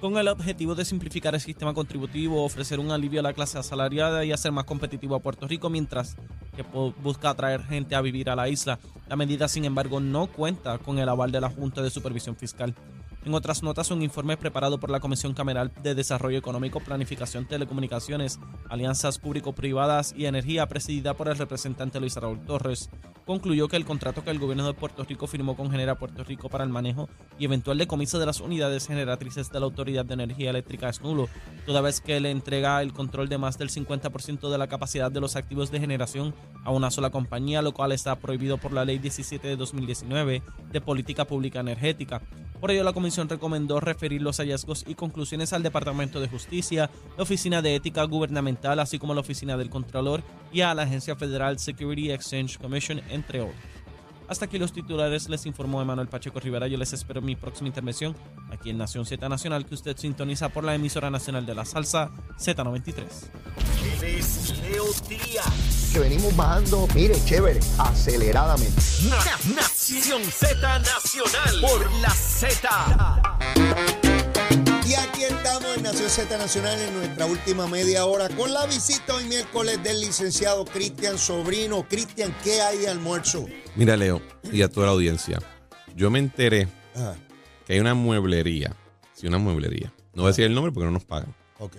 con el objetivo de simplificar el sistema contributivo, ofrecer un alivio a la clase asalariada y hacer más competitivo a Puerto Rico mientras que busca atraer gente a vivir a la isla. La medida, sin embargo, no cuenta con el aval de la Junta de Supervisión Fiscal. En otras notas, un informe preparado por la Comisión Cameral de Desarrollo Económico, Planificación, Telecomunicaciones, Alianzas Público-Privadas y Energía, presidida por el representante Luis Raúl Torres, concluyó que el contrato que el gobierno de Puerto Rico firmó con Genera Puerto Rico para el manejo y eventual decomiso de las unidades generatrices de la Autoridad de Energía Eléctrica es nulo, toda vez que le entrega el control de más del 50% de la capacidad de los activos de generación a una sola compañía, lo cual está prohibido por la Ley 17 de 2019 de Política Pública Energética. Por ello, la comisión recomendó referir los hallazgos y conclusiones al Departamento de Justicia, la Oficina de Ética Gubernamental, así como la Oficina del Contralor y a la Agencia Federal Security Exchange Commission, entre otros. Hasta aquí los titulares, les informó Emanuel Pacheco Rivera. Yo les espero en mi próxima intervención aquí en Nación Z Nacional, que usted sintoniza por la emisora nacional de la salsa Z93. Que venimos bajando, mire, chévere, aceleradamente. Nación Z Nacional por la Z. Y aquí estamos en Nación Z Nacional en nuestra última media hora con la visita hoy miércoles del licenciado Cristian Sobrino. Cristian, ¿qué hay de almuerzo? Mira, Leo, y a toda la audiencia, yo me enteré que hay una mueblería, sí, una mueblería. No voy a decir el nombre porque no nos pagan. Ok.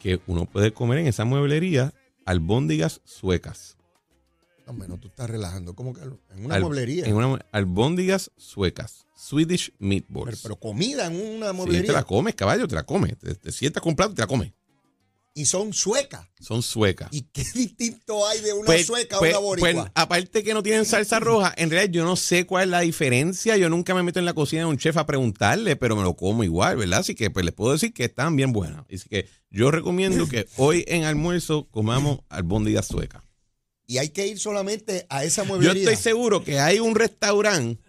Que uno puede comer en esa mueblería albóndigas suecas. No, tú estás relajando. ¿Cómo que en una mueblería? En una albóndigas suecas. Swedish meatballs. Pero, comida en una mueblería. Sí, te la comes, caballo, te la comes. Te, sientas con plato y te la comes. Y son suecas. Son suecas. ¿Y qué distinto hay de una pues, sueca a pues, una boricua? Pues, aparte que no tienen salsa roja, en realidad yo no sé cuál es la diferencia. Yo nunca me meto en la cocina de un chef a preguntarle, pero me lo como igual, ¿verdad? Así que pues les puedo decir que están bien buenas. Así que yo recomiendo que hoy en almuerzo comamos albóndigas suecas y hay que ir solamente a esa mueblería. Yo estoy seguro que hay un restaurante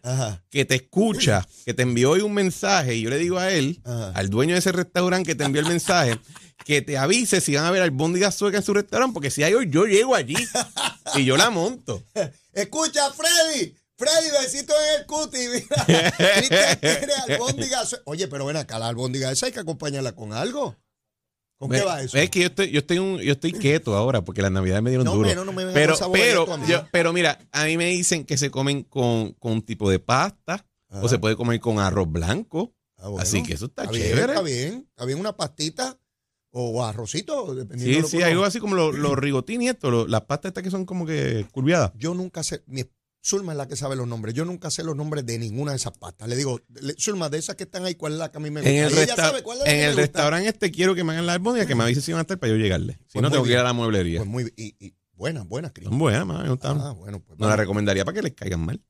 que te escucha, que te envió hoy un mensaje y yo le digo a él, al dueño de ese restaurante que te envió el mensaje, que te avise si van a ver albóndigas sueca en su restaurante, porque si hay hoy, yo llego allí y yo la monto. Escucha, Freddy. Freddy, besito en el cuti. Mira, Oye, pero ven acá, la albóndiga esa hay que acompañarla con algo. ¿Con qué va eso? Es que yo estoy, yo estoy, un, yo estoy quieto ahora porque las navidades me dieron duro. No, no me pero, pero, pero mira, a mí me dicen que se comen con, con un tipo de pasta o se puede comer con arroz blanco. Ah, Así que eso está, chévere. Bien, está bien, está bien una pastita o arrocito, dependiendo. Sí, sí, algo así como los, los rigotini y esto, las pastas estas que son como que curviadas. Yo nunca sé, mi, Zulma es la que sabe los nombres. Yo nunca sé los nombres de ninguna de esas pastas. Le digo, Zulma, de esas que están ahí, ¿cuál es la que a mí me gusta? En el, sabe cuál es en el restaurante este quiero que me hagan la albóndiga, que me avise si van a estar para yo llegarle. Si pues no, tengo que ir a la mueblería. Pues muy y, y buenas, buenas, Son buenas, me gustan. Ah, bueno, pues. No la recomendaría para que les caigan mal.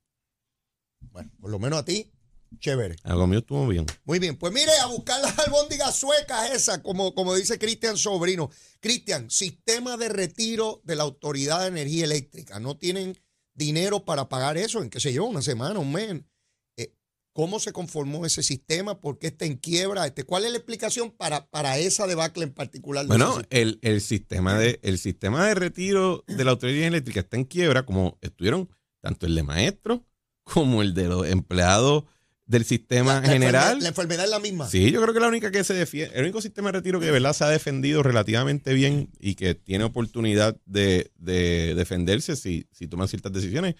Bueno, por lo menos a ti, chévere. Algo mío estuvo bien. Muy bien, pues mire, a buscar las albóndigas suecas esas, como, como dice Cristian Sobrino. Cristian, sistema de retiro de la Autoridad de Energía Eléctrica. No tienen dinero para pagar eso en, qué sé yo, una semana, un mes. Eh, ¿Cómo se conformó ese sistema? ¿Por qué está en quiebra? Este, ¿Cuál es la explicación para, para esa debacle en particular? bueno, el, el, sistema de, el sistema de retiro de la autoridad eléctrica está en quiebra, como estuvieron tanto el de maestros como el de los empleados del sistema general. la enfermedad es la misma. Sí, yo creo que la única que se defiende, el único sistema de retiro que de verdad se ha defendido relativamente bien y que tiene oportunidad de, defenderse si, si toman ciertas decisiones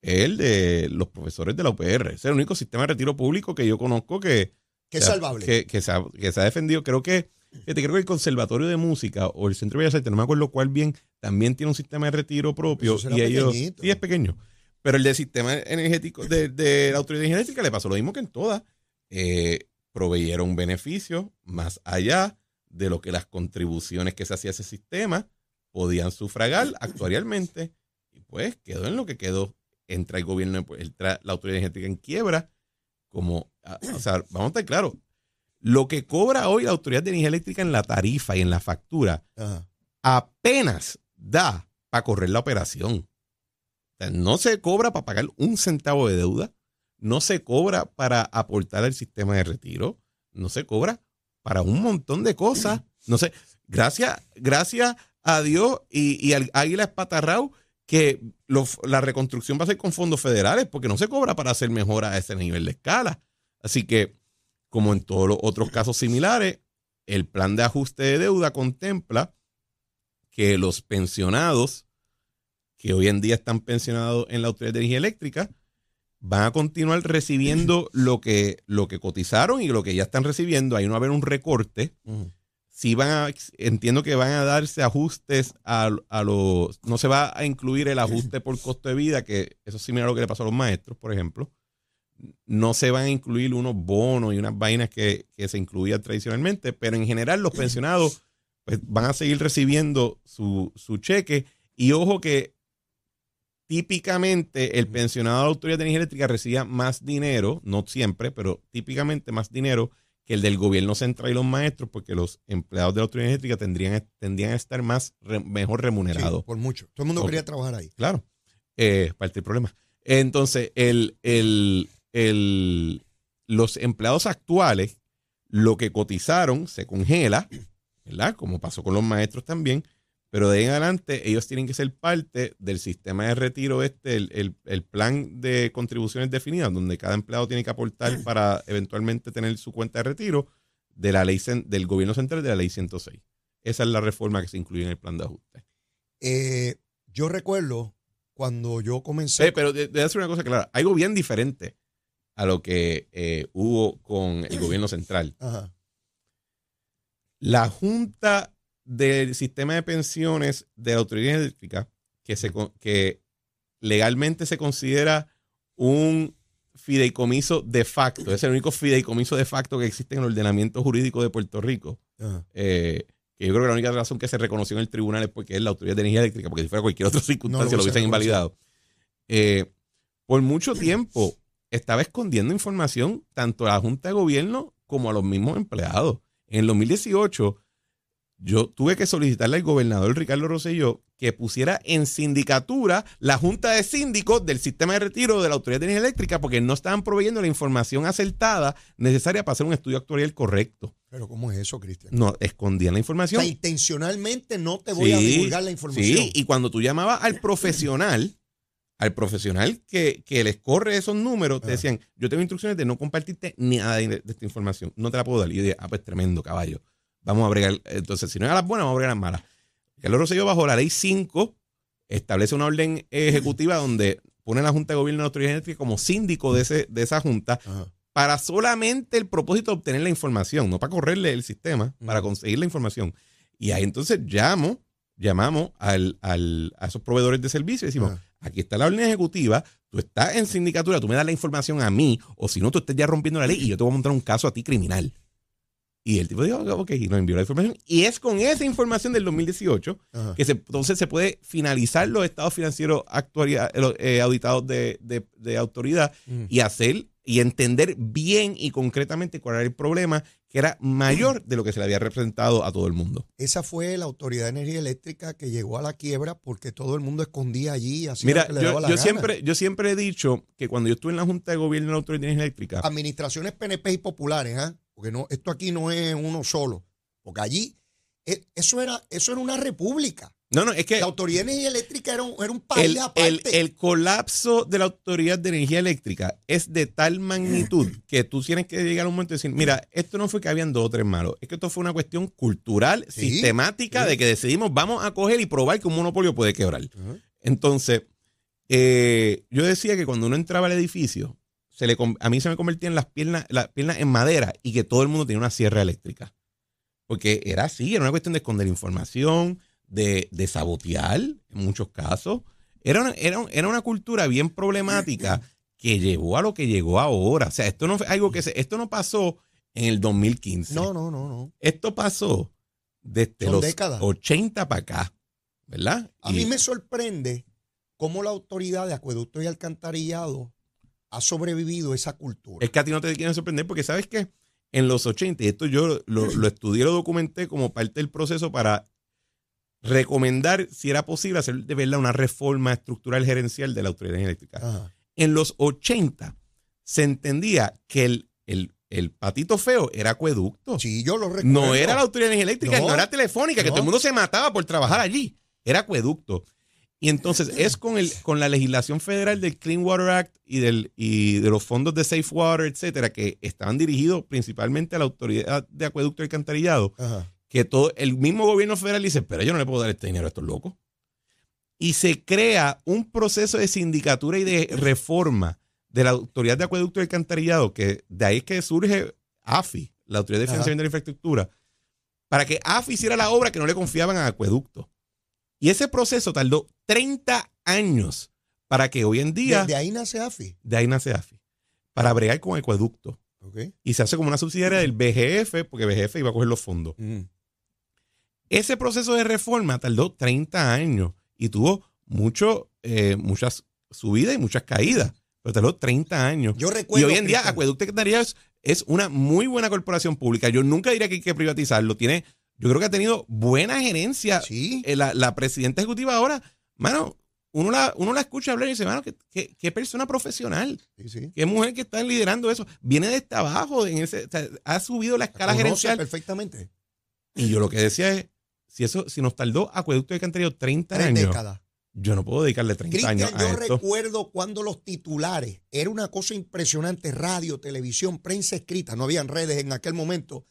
es el de los profesores de la UPR. Es el único sistema de retiro público que yo conozco que, que es salvable. Que, se ha, que se ha defendido. Creo que, creo que el Conservatorio de Música o el Centro de Bellas Artes, no me acuerdo cuál bien, también tiene un sistema de retiro propio. y ellos. Sí, es pequeño. Pero el del sistema energético de, la autoridad energética le pasó lo mismo que en todas. Eh, proveyeron beneficios más allá de lo que las contribuciones que se hacía a ese sistema podían sufragar actuarialmente. Y pues quedó en lo que quedó. Entra el gobierno, entra la autoridad energética en quiebra. Como, o sea, vamos a estar claros. Lo que cobra hoy la autoridad de energía eléctrica en la tarifa y en la factura apenas da para correr la operación no se cobra para pagar un centavo de deuda, no se cobra para aportar al sistema de retiro, no se cobra para un montón de cosas. No sé, gracias, gracias a Dios y, al Águila Espatarrao que la reconstrucción va a ser con fondos federales porque no se cobra para hacer mejora a ese nivel de escala. Así que como en todos los otros casos similares, el plan de ajuste de deuda contempla que los pensionados que hoy en día están pensionados en la Autoridad de Energía Eléctrica van a continuar recibiendo lo que, lo que cotizaron y lo que ya están recibiendo. Ahí no va a haber un recorte. Si van a, entiendo que van a darse ajustes a, los, no se va a incluir el ajuste por costo de vida, que eso es similar a lo que le pasó a los maestros, por ejemplo. No se van a incluir unos bonos y unas vainas que, se incluían tradicionalmente, pero en general los pensionados pues, van a seguir recibiendo su, su cheque. Y ojo que típicamente el pensionado de la Autoridad de Energía Eléctrica recibía más dinero, no siempre, pero típicamente más dinero que el del gobierno central y los maestros, porque los empleados de la Autoridad Eléctrica tendrían, tendrían a estar más mejor remunerados. por mucho. Todo el mundo quería trabajar ahí. Claro. Eh, parte del problema. Entonces, el, el, el, los empleados actuales, lo que cotizaron se congela, ¿verdad? Como pasó con los maestros también, pero de ahí en adelante ellos tienen que ser parte del sistema de retiro este, el, plan de contribuciones definidas, donde cada empleado tiene que aportar para eventualmente tener su cuenta de retiro de la ley del gobierno central de la ley 106. Esa es la reforma que se incluye en el plan de ajuste. Eh, yo recuerdo cuando yo comencé. Eh, pero de, hacer una cosa clara, algo bien diferente a lo que eh, hubo con el gobierno central. La Junta del sistema de pensiones de la autoridad eléctrica que, se, que legalmente se considera un fideicomiso de facto. Es el único fideicomiso de facto que existe en el ordenamiento jurídico de Puerto Rico. Eh, que yo creo que la única razón que se reconoció en el tribunal es porque es la autoridad de energía eléctrica, porque si fuera cualquier otra circunstancia lo, hubiesen invalidado. Eh, por mucho tiempo estaba escondiendo información tanto a la Junta de Gobierno como a los mismos empleados. En el 2018 yo tuve que solicitarle al gobernador Ricardo Rosselló que pusiera en sindicatura la junta de síndicos del sistema de retiro de la Autoridad de Energía Eléctrica porque no estaban proveyendo la información acertada necesaria para hacer un estudio actuarial correcto. Pero ¿cómo es eso, Cristian? No, escondían la información. O sea, intencionalmente no te voy a divulgar la información. Sí, y cuando tú llamabas al profesional, al profesional que, les corre esos números, te decían, yo tengo instrucciones de no compartirte nada de, de, esta información, no te la puedo dar. Y yo dije, ah, pues tremendo, caballo. Vamos a bregar. Entonces, si no es a las buenas, vamos a bregar a las malas. Carlos Rosselló, bajo la ley 5, establece una orden ejecutiva donde pone a la Junta de Gobierno de la Autoridad Eléctrica como síndico de, ese, de esa Junta para solamente el propósito de obtener la información, no para correrle el sistema, para conseguir la información. Y ahí entonces llamo, llamamos al, al, a esos proveedores de servicios y decimos, aquí está la orden ejecutiva, tú estás en sindicatura, tú me das la información a mí, o si no, tú estás ya rompiendo la ley y yo te voy a montar un caso a ti criminal. Y el tipo dijo, ok, y nos envió la información. Y es con esa información del 2018 que se, entonces se puede finalizar los estados financieros eh, auditados de, autoridad y hacer y entender bien y concretamente cuál era el problema que era mayor de lo que se le había representado a todo el mundo. Esa fue la Autoridad de Energía Eléctrica que llegó a la quiebra porque todo el mundo escondía allí. Así Mira, yo, siempre, yo siempre he dicho que cuando yo estuve en la Junta de Gobierno de la Autoridad de Energía Eléctrica... Administraciones PNP y populares, ¿ah? Porque no, esto aquí no es uno solo, porque allí eh, eso era, eso era una república. No, no, es que. La Autoridad de Energía Eléctrica era un, era un país el, aparte. El, colapso de la Autoridad de Energía Eléctrica es de tal magnitud que tú tienes que llegar a un momento y decir: Mira, esto no fue que habían dos o tres malos, es que esto fue una cuestión cultural, sistemática, de que decidimos, vamos a coger y probar que un monopolio puede quebrar. Entonces, eh, yo decía que cuando uno entraba al edificio, se le, a mí se me convertían las piernas, las piernas en madera y que todo el mundo tenía una sierra eléctrica. Porque era así, era una cuestión de esconder información, de, de sabotear en muchos casos. Era una, era, era una cultura bien problemática que llevó a lo que llegó ahora. O sea, esto no fue algo que se, esto no pasó en el 2015. No, no, no, no. Esto pasó desde los 80 para acá, ¿verdad? A mí me sorprende cómo la autoridad de acueducto y alcantarillado ha sobrevivido esa cultura. Es que a ti no te quieren sorprender porque sabes que en los 80, y esto yo lo, estudié, lo documenté como parte del proceso para recomendar si era posible hacer de verdad una reforma estructural gerencial de la autoridad eléctrica. En los 80 se entendía que el, el, patito feo era acueducto. Sí, yo lo recuerdo. No era la autoridad eléctrica, no, era telefónica, que todo el mundo se mataba por trabajar allí. Era acueducto. Y entonces es con, el, con la legislación federal del Clean Water Act y, del, y de los fondos de Safe Water, etcétera, que estaban dirigidos principalmente a la autoridad de acueducto y alcantarillado, que todo el mismo gobierno federal dice, pero yo no le puedo dar este dinero a estos locos. Y se crea un proceso de sindicatura y de reforma de la autoridad de acueducto y alcantarillado, que de ahí es que surge AFI, la Autoridad de Financiamiento de la Infraestructura, para que AFI hiciera la obra que no le confiaban a acueducto. Y ese proceso tardó 30 años para que hoy en día... ¿De, ahí nace AFI? De ahí nace AFI. Para bregar con acueducto. Y se hace como una subsidiaria del BGF, porque BGF iba a coger los fondos. Ese proceso de reforma tardó 30 años y tuvo mucho, eh, muchas subidas y muchas caídas. Pero tardó 30 años. Yo recuerdo. Y hoy en día, Acueducto es, es una muy buena corporación pública. Yo nunca diría que hay que privatizarlo. Tiene yo creo que ha tenido buena gerencia. Sí. Eh, la, presidenta ejecutiva ahora, mano, uno la, uno la escucha hablar y dice, mano, qué, persona profesional. Sí, Qué mujer que está liderando eso. Viene de este abajo, en ese, ha subido la escala gerencial. perfectamente. Y yo lo que decía es, si eso, si nos tardó Acueducto de Cantarillo 30 Tres años. Décadas. Yo no puedo dedicarle 30 años a yo recuerdo cuando los titulares, era una cosa impresionante, radio, televisión, prensa escrita, no habían redes en aquel momento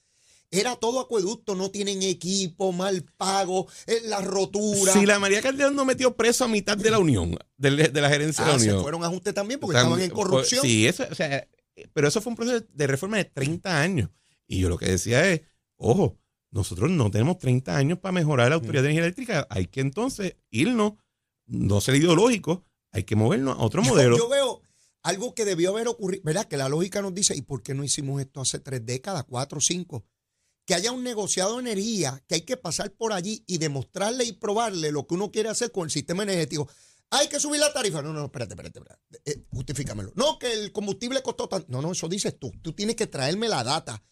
era todo acueducto, no tienen equipo, mal pago, eh, la rotura. Si la María Calderón no metió preso a mitad de la Unión, de, la gerencia de la ah, Unión. Se fueron ajustes también porque estaban en corrupción. sí, eso, o sea, pero eso fue un proceso de reforma de 30 años. Y yo lo que decía es, ojo, nosotros no tenemos 30 años para mejorar la autoridad de energía eléctrica. Hay que entonces irnos, no ser ideológico, hay que movernos a otro modelo. Yo veo algo que debió haber ocurrido, ¿verdad? Que la lógica nos dice, ¿y por qué no hicimos esto hace tres décadas, cuatro, cinco? Que haya un negociado de energía que hay que pasar por allí y demostrarle y probarle lo que uno quiere hacer con el sistema energético. Hay que subir la tarifa. No, no, espérate, espérate, espérate. Eh, justifícamelo. No, que el combustible costó tanto. No, no, eso dices tú. Tú tienes que traerme la data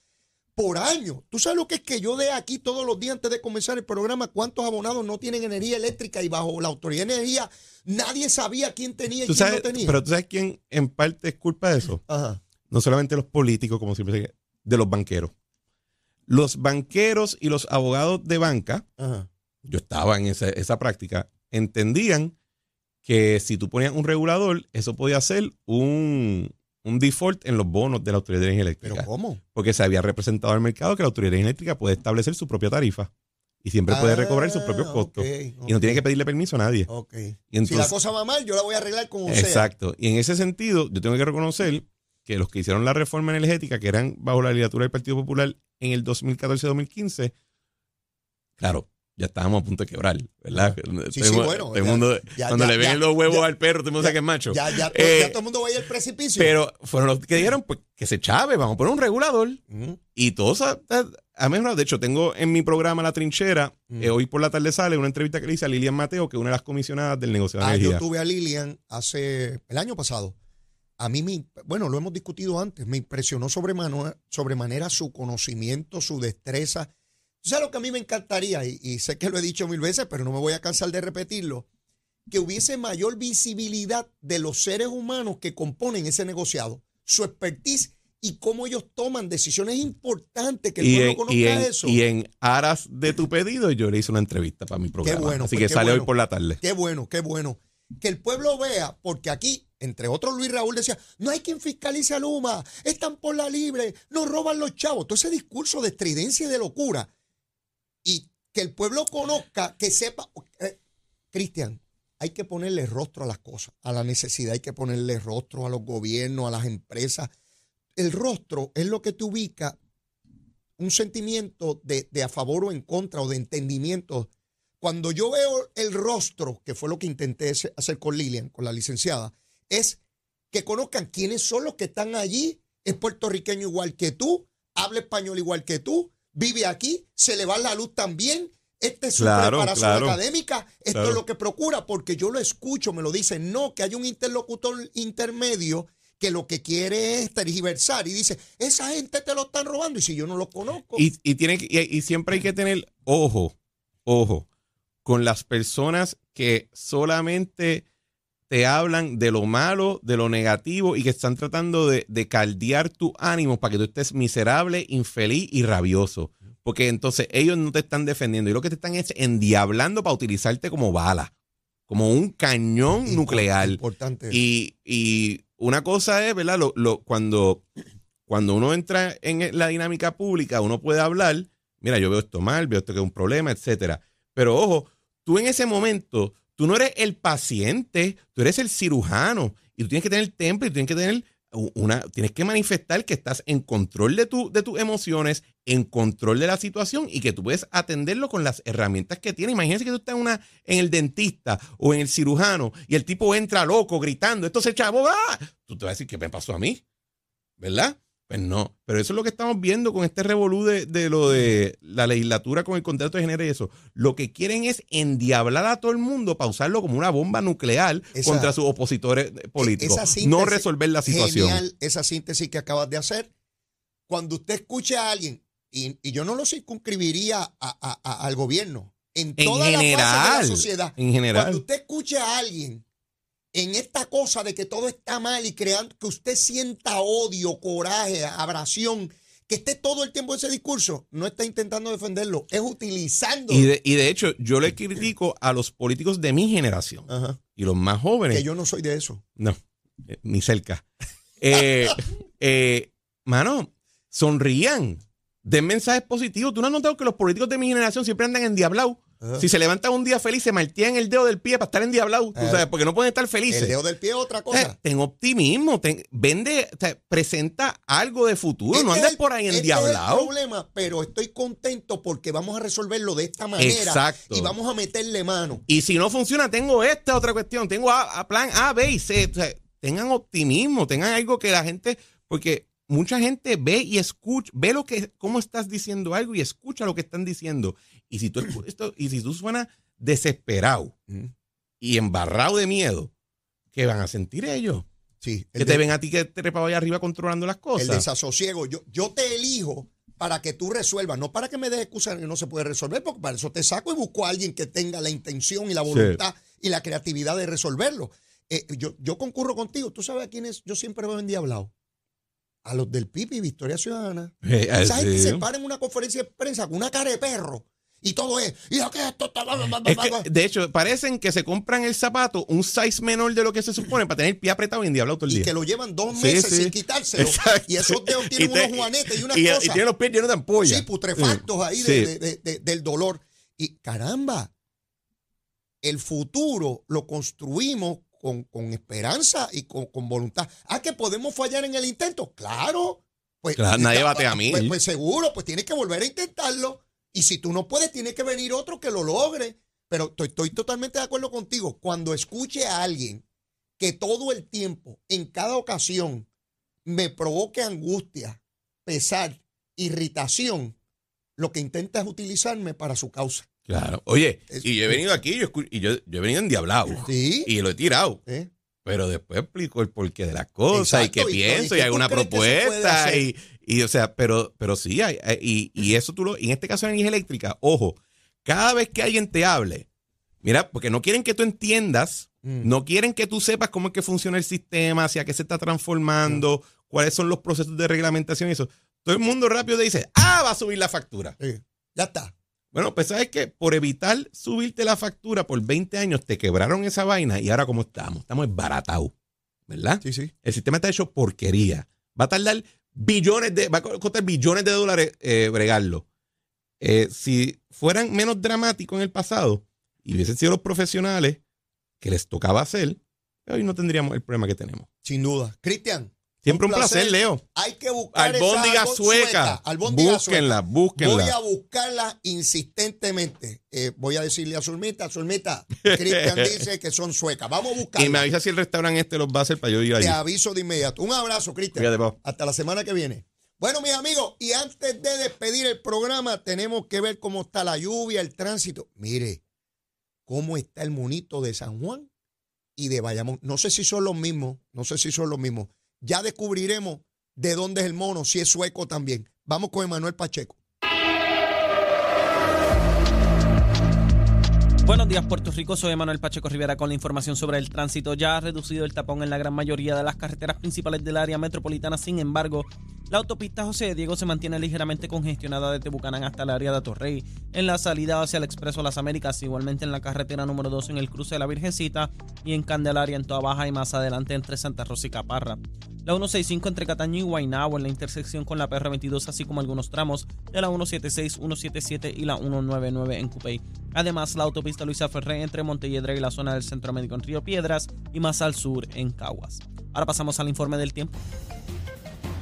por año. ¿Tú sabes lo que es que yo de aquí todos los días antes de comenzar el programa cuántos abonados no tienen energía eléctrica y bajo la autoridad de energía nadie sabía quién tenía y quién no tenía? Pero tú sabes quién en parte es culpa de eso. Ajá. No solamente los políticos, como siempre, de los banqueros. Los banqueros y los abogados de banca, yo estaba en esa, práctica, entendían que si tú ponías un regulador, eso podía ser un, default en los bonos de la Autoridad de Energía Eléctrica. ¿Pero cómo? Porque se había representado al mercado que la Autoridad de Energía Eléctrica puede establecer su propia tarifa y siempre puede recobrar sus propios ah, costos. Y no tiene que pedirle permiso a nadie. si la cosa va mal, yo la voy a arreglar como sea. Exacto. Y en ese sentido, yo tengo que reconocer que los que hicieron la reforma energética, que eran bajo la legislatura del Partido Popular en el 2014-2015, claro, ya estábamos a punto de quebrar, ¿verdad? Sí, sí, bueno. cuando le ven los huevos al perro, todo el mundo sabe que es macho. Ya, ya, eh, todo el mundo va a ir al precipicio. Pero fueron los que dijeron, pues, que se chave, vamos a poner un regulador. Y todos ha, mejorado. De hecho, tengo en mi programa La Trinchera, eh, hoy por la tarde sale una entrevista que le hice a Lilian Mateo, que es una de las comisionadas del negocio de ah, Yo tuve a Lilian hace, el año pasado a mí, me, bueno, lo hemos discutido antes, me impresionó sobremanera, su conocimiento, su destreza. ¿Tú sabes lo que a mí me encantaría? Y, sé que lo he dicho mil veces, pero no me voy a cansar de repetirlo. Que hubiese mayor visibilidad de los seres humanos que componen ese negociado, su expertise y cómo ellos toman decisiones importantes que el pueblo conozca eso. Y en aras de tu pedido, yo le hice una entrevista para mi programa. Qué bueno. Así pues que sale hoy por la tarde. Qué bueno, qué bueno. Que el pueblo vea, porque aquí entre otros Luis Raúl decía, no hay quien fiscalice a Luma, están por la libre, nos roban los chavos. Todo ese discurso de estridencia y de locura. Y que el pueblo conozca, que sepa, eh, Cristian, hay que ponerle rostro a las cosas, a la necesidad hay que ponerle rostro a los gobiernos, a las empresas. El rostro es lo que te ubica un sentimiento de, de a favor o en contra o de entendimiento. Cuando yo veo el rostro, que fue lo que intenté hacer con Lilian, con la licenciada, es que conozcan quiénes son los que están allí. Es puertorriqueño igual que tú, habla español igual que tú, vive aquí, se le va la luz también. Esta es su preparación académica. Esto es lo que procura, porque yo lo escucho, me lo dicen. No, que hay un interlocutor intermedio que lo que quiere es tergiversar y dice, esa gente te lo están robando y si yo no lo conozco. Y, tiene, y siempre hay que tener ojo, ojo, con las personas que solamente te hablan de lo malo, de lo negativo y que están tratando de, caldear tu ánimo para que tú estés miserable, infeliz y rabioso. Porque entonces ellos no te están defendiendo y lo que te están es endiablando para utilizarte como bala como un cañón nuclear. Importante. Y, y, una cosa es, ¿verdad? Lo, lo, cuando, cuando uno entra en la dinámica pública, uno puede hablar, mira, yo veo esto mal, veo esto que es un problema, etcétera. Pero ojo, tú en ese momento, tú no eres el paciente, tú eres el cirujano y tú tienes que tener temple y tienes que tener una, tienes que manifestar que estás en control de, tu, de tus emociones, en control de la situación y que tú puedes atenderlo con las herramientas que tienes. Imagínense que tú estás en, una, en el dentista o en el cirujano y el tipo entra loco gritando, esto se chavo, ¡ah! tú te vas a decir, ¿qué me pasó a mí? ¿Verdad? Pues no, pero eso es lo que estamos viendo con este revolú de, lo de la legislatura con el contrato de género y eso. Lo que quieren es endiablar a todo el mundo para usarlo como una bomba nuclear contra sus opositores e, políticos. no resolver la situación. Genial esa síntesis que acabas de hacer. Cuando usted escuche a alguien, y, yo no lo circunscribiría al gobierno, en toda la de la sociedad. En general. Cuando usted escuche a alguien en esta cosa de que todo está mal y creando que usted sienta odio, coraje, abrasión, que esté todo el tiempo ese discurso, no está intentando defenderlo, es utilizando. Y de, y de hecho, yo le critico a los políticos de mi generación y los más jóvenes. Que yo no soy de eso. No, eh, ni cerca. Eh, eh, mano, sonrían, den mensajes positivos. ¿Tú no has notado que los políticos de mi generación siempre andan endiablados? Si se levantan un día feliz, se en el dedo del pie para estar endiablado, tú sabes, porque no pueden estar felices. El dedo del pie es otra cosa. ten optimismo, vende, presenta algo de futuro, este no andes por ahí endiablado. Este es el problema, pero estoy contento porque vamos a resolverlo de esta manera. Exacto. Y vamos a meterle mano. Y si no funciona, tengo esta otra cuestión, tengo a, plan A, B y C. tengan optimismo, tengan algo que la gente, porque mucha gente ve y escucha, ve lo que, cómo estás diciendo algo y escucha lo que están diciendo. Y si tú, esto, y si tú suenas desesperado y embarrado de miedo, ¿qué van a sentir ellos? Sí, que te ven a ti que te trepado allá arriba controlando las cosas. El desasosiego. Yo, yo te elijo para que tú resuelvas, no para que me des excusas que no se puede resolver, porque para eso te saco y busco a alguien que tenga la intención y la voluntad y la creatividad de resolverlo. Eh, yo, yo concurro contigo. ¿Tú sabes a quiénes yo siempre veo en hablado? A los del PIB y Victoria Ciudadana. Eh, Esa gente se para en una conferencia de prensa con una cara de perro y todo es. Y que esto de hecho, parecen que se compran el zapato un size menor de lo que se supone para tener el pie apretado y endiablado todo el día. Y que lo llevan dos meses sin quitárselo. Y esos dedos tienen unos juanetes y unas cosas. Y tienen los pies llenos de ampollas. Sí, putrefactos ahí del dolor. Y caramba, el futuro lo construimos con, esperanza y con, voluntad. Ah, que podemos fallar en el intento. Claro. Pues, nadie bate a mí. Pues, pues seguro, pues tienes que volver a intentarlo. Y si tú no puedes, tiene que venir otro que lo logre. Pero estoy, totalmente de acuerdo contigo. Cuando escuche a alguien que todo el tiempo, en cada ocasión, me provoque angustia, pesar, irritación, lo que intenta es utilizarme para su causa. Claro. Oye, y yo he venido aquí yo, y yo, he venido endiablado. Sí. Y lo he tirado. Pero después explico el porqué de las cosas y qué pienso y, hago una propuesta y, y, o sea, pero, pero sí, hay, y, y, eso tú lo, en este caso en energía eléctrica, ojo, cada vez que alguien te hable, mira, porque no quieren que tú entiendas, mm. no quieren que tú sepas cómo es que funciona el sistema, hacia qué se está transformando, cuáles son los procesos de reglamentación y eso. Todo el mundo rápido te dice, ah, va a subir la factura. ya está. Bueno, pues sabes que por evitar subirte la factura por 20 años te quebraron esa vaina y ahora cómo estamos, estamos esbaratados, ¿verdad? Sí, sí. El sistema está hecho porquería. Va a tardar billones de, va a costar billones de dólares eh, bregarlo. Eh, si fueran menos dramáticos en el pasado y hubiesen sido los profesionales que les tocaba hacer, hoy no tendríamos el problema que tenemos. Sin duda. Cristian, Siempre un placer, Leo. Hay que buscar Albóndiga esa sueca. sueca. búsquenla, búsquenla. Voy a buscarla insistentemente. Eh, voy a decirle a Zulmita, Zulmita, Cristian dice que son suecas. Vamos a buscarla. Y me avisa si el restaurante este los va a hacer para yo ir allí. Te aviso de inmediato. Un abrazo, Cristian. Hasta la semana que viene. Bueno, mis amigos, y antes de despedir el programa, tenemos que ver cómo está la lluvia, el tránsito. Mire, cómo está el monito de San Juan y de Bayamón. No sé si son los mismos, no sé si son los mismos ya descubriremos de dónde es el mono, si es sueco también. Vamos con Emanuel Pacheco. Buenos días, Puerto Rico. Soy Emanuel Pacheco Rivera con la información sobre el tránsito. Ya ha reducido el tapón en la gran mayoría de las carreteras principales del área metropolitana. Sin embargo, La autopista José Diego se mantiene ligeramente congestionada desde Bucanán hasta el área de Atorrey, en la salida hacia el Expreso Las Américas, igualmente en la carretera número 2 en el cruce de la Virgencita y en Candelaria en Toa Baja y más adelante entre Santa Rosa y Caparra. La 165 entre Cataño y Guaynabo en la intersección con la PR22, así como algunos tramos de la 176, 177 y la 199 en Cupey. Además, la autopista Luisa Ferré entre Montelledra y la zona del Centro Médico en Río Piedras y más al sur en Caguas. Ahora pasamos al informe del tiempo.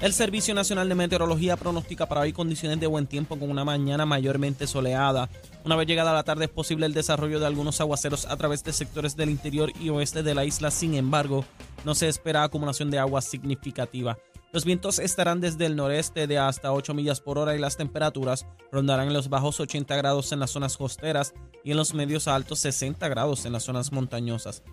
El Servicio Nacional de Meteorología pronostica para hoy condiciones de buen tiempo con una mañana mayormente soleada. Una vez llegada la tarde es posible el desarrollo de algunos aguaceros a través de sectores del interior y oeste de la isla. Sin embargo, no se espera acumulación de agua significativa. Los vientos estarán desde el noreste de hasta 8 millas por hora y las temperaturas rondarán en los bajos 80 grados en las zonas costeras y en los medios a altos 60 grados en las zonas montañosas.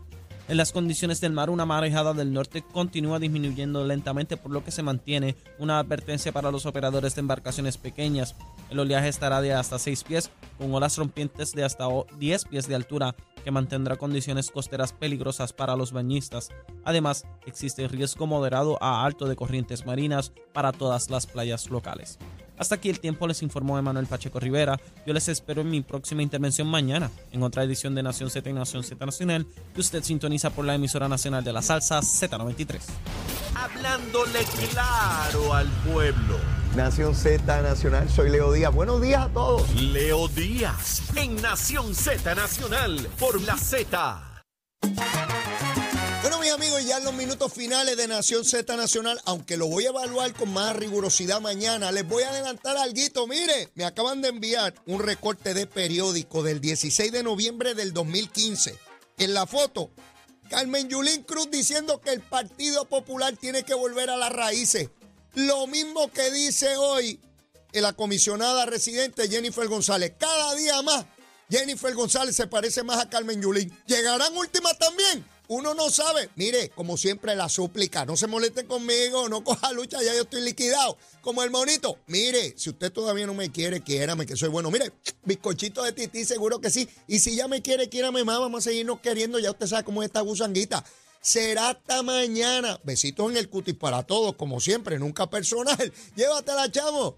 En las condiciones del mar, una marejada del norte continúa disminuyendo lentamente, por lo que se mantiene una advertencia para los operadores de embarcaciones pequeñas. El oleaje estará de hasta 6 pies, con olas rompientes de hasta 10 pies de altura, que mantendrá condiciones costeras peligrosas para los bañistas. Además, existe riesgo moderado a alto de corrientes marinas para todas las playas locales. Hasta aquí el tiempo les informó Emanuel Pacheco Rivera. Yo les espero en mi próxima intervención mañana, en otra edición de Nación Z y Nación Z Nacional, que usted sintoniza por la emisora nacional de la salsa Z93. Hablándole claro al pueblo. Nación Z Nacional, soy Leo Díaz. Buenos días a todos. Leo Díaz, en Nación Z Nacional, por la Z amigos, ya en los minutos finales de Nación Z Nacional, aunque lo voy a evaluar con más rigurosidad mañana, les voy a adelantar algo. Mire, me acaban de enviar un recorte de periódico del 16 de noviembre del 2015. En la foto, Carmen Yulín Cruz diciendo que el Partido Popular tiene que volver a las raíces. Lo mismo que dice hoy la comisionada residente Jennifer González. Cada día más, Jennifer González se parece más a Carmen Yulín. ¿Llegarán últimas también? Uno no sabe. Mire, como siempre, la súplica. No se moleste conmigo, no coja lucha, ya yo estoy liquidado. Como el monito. Mire, si usted todavía no me quiere, quiérame, que soy bueno. Mire, bizcochito de tití, seguro que sí. Y si ya me quiere, quiérame más. Vamos a seguirnos queriendo. Ya usted sabe cómo es esta gusanguita. Será hasta mañana. Besitos en el cutis para todos, como siempre, nunca personal. Llévatela, chamo.